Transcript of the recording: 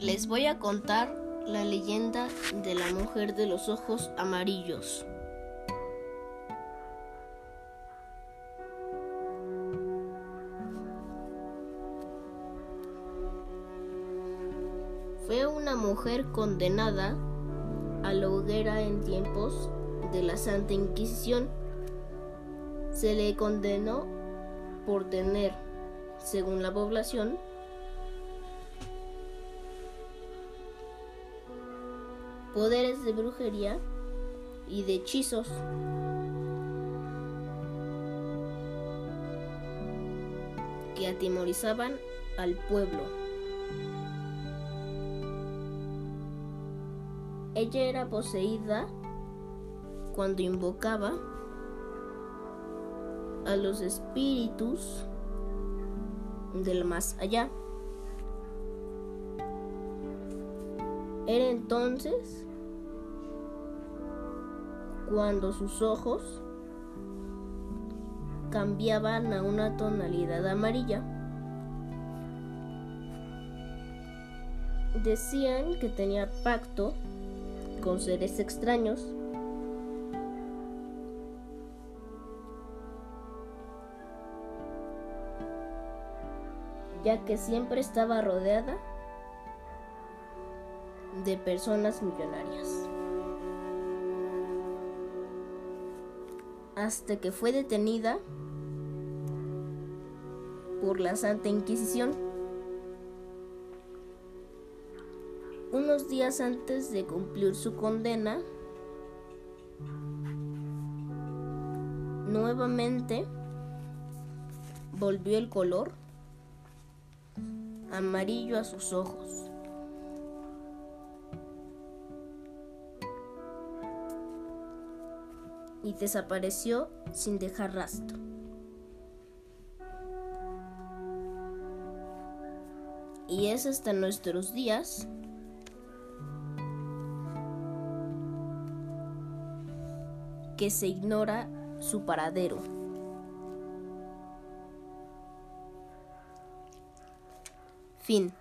Les voy a contar la leyenda de la mujer de los ojos amarillos. Fue una mujer condenada a la hoguera en tiempos de la Santa Inquisición. Se le condenó por tener, según la población, poderes de brujería y de hechizos. que atemorizaban al pueblo. Ella era poseída cuando invocaba a los espíritus del más allá. Era entonces cuando sus ojos cambiaban a una tonalidad amarilla. Decían que tenía pacto con seres extraños. ya que siempre estaba rodeada de personas millonarias. Hasta que fue detenida por la Santa Inquisición. Unos días antes de cumplir su condena, nuevamente volvió el color amarillo a sus ojos. Y desapareció sin dejar rastro. Y es hasta nuestros días que se ignora su paradero. Fin.